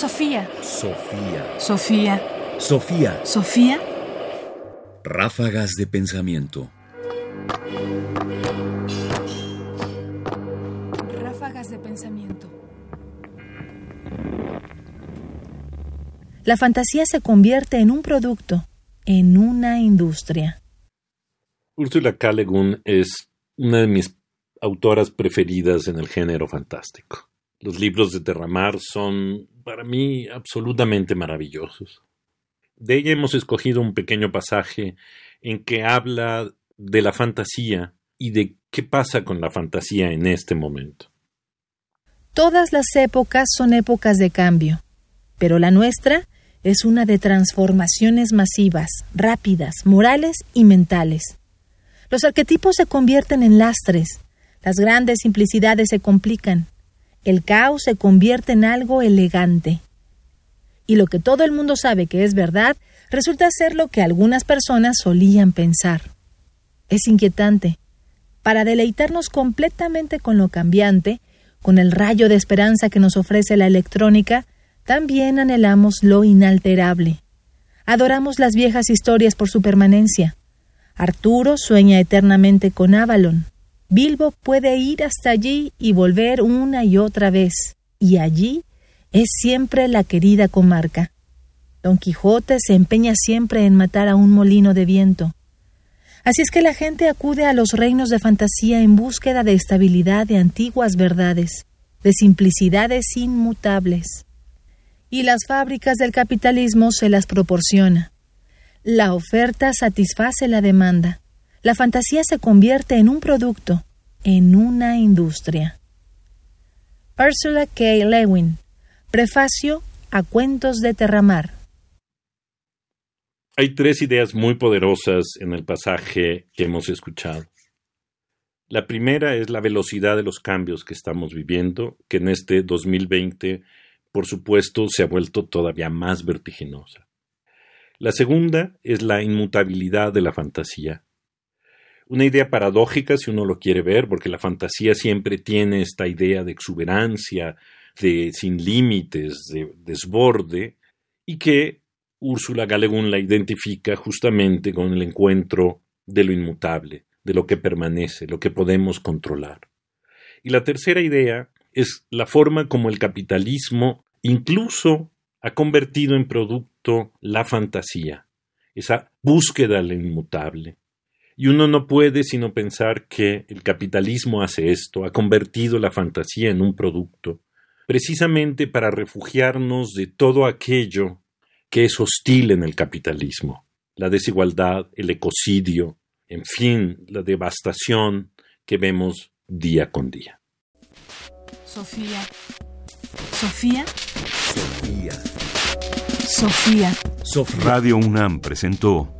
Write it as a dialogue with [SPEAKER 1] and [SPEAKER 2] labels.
[SPEAKER 1] Sofía.
[SPEAKER 2] Sofía.
[SPEAKER 1] Sofía.
[SPEAKER 2] Sofía.
[SPEAKER 1] Sofía.
[SPEAKER 2] Ráfagas de pensamiento.
[SPEAKER 1] Ráfagas de pensamiento.
[SPEAKER 3] La fantasía se convierte en un producto, en una industria.
[SPEAKER 4] Ursula K. Le Guin es una de mis autoras preferidas en el género fantástico. Los libros de Terramar son para mí absolutamente maravillosos. De ella hemos escogido un pequeño pasaje en que habla de la fantasía y de qué pasa con la fantasía en este momento.
[SPEAKER 3] Todas las épocas son épocas de cambio, pero la nuestra es una de transformaciones masivas, rápidas, morales y mentales. Los arquetipos se convierten en lastres, las grandes simplicidades se complican, el caos se convierte en algo elegante. Y lo que todo el mundo sabe que es verdad resulta ser lo que algunas personas solían pensar. Es inquietante. Para deleitarnos completamente con lo cambiante, con el rayo de esperanza que nos ofrece la electrónica, también anhelamos lo inalterable. Adoramos las viejas historias por su permanencia. Arturo sueña eternamente con Avalon. Bilbo puede ir hasta allí y volver una y otra vez, y allí es siempre la querida comarca. Don Quijote se empeña siempre en matar a un molino de viento. Así es que la gente acude a los reinos de fantasía en búsqueda de estabilidad de antiguas verdades, de simplicidades inmutables. Y las fábricas del capitalismo se las proporciona. La oferta satisface la demanda la fantasía se convierte en un producto, en una industria. Ursula K. Lewin, Prefacio a Cuentos de Terramar.
[SPEAKER 4] Hay tres ideas muy poderosas en el pasaje que hemos escuchado. La primera es la velocidad de los cambios que estamos viviendo, que en este 2020, por supuesto, se ha vuelto todavía más vertiginosa. La segunda es la inmutabilidad de la fantasía, una idea paradójica si uno lo quiere ver, porque la fantasía siempre tiene esta idea de exuberancia, de sin límites, de desborde, y que Úrsula Galegun la identifica justamente con el encuentro de lo inmutable, de lo que permanece, lo que podemos controlar. Y la tercera idea es la forma como el capitalismo incluso ha convertido en producto la fantasía, esa búsqueda de lo inmutable, y uno no puede sino pensar que el capitalismo hace esto, ha convertido la fantasía en un producto, precisamente para refugiarnos de todo aquello que es hostil en el capitalismo, la desigualdad, el ecocidio, en fin, la devastación que vemos día con día.
[SPEAKER 1] Sofía. Sofía.
[SPEAKER 2] Sofía.
[SPEAKER 1] Sofía.
[SPEAKER 2] Sofía.
[SPEAKER 5] Radio UNAM presentó